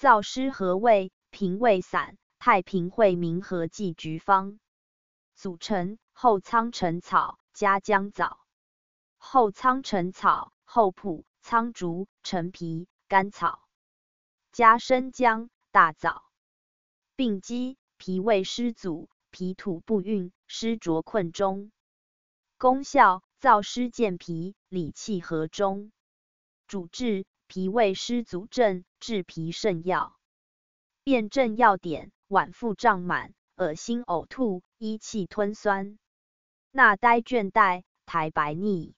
燥湿和胃，平胃散，太平惠民和剂局方。组成：后苍陈草加姜枣。后苍陈草、厚朴、苍竹、陈皮、甘草，加生姜、大枣。病机：脾胃湿阻，脾土不运，湿浊困中。功效：燥湿健脾，理气和中。主治：脾胃湿阻症，治脾肾药。辨证要点：脘腹胀满，恶心呕吐，一气吞酸，纳呆倦怠，苔白腻。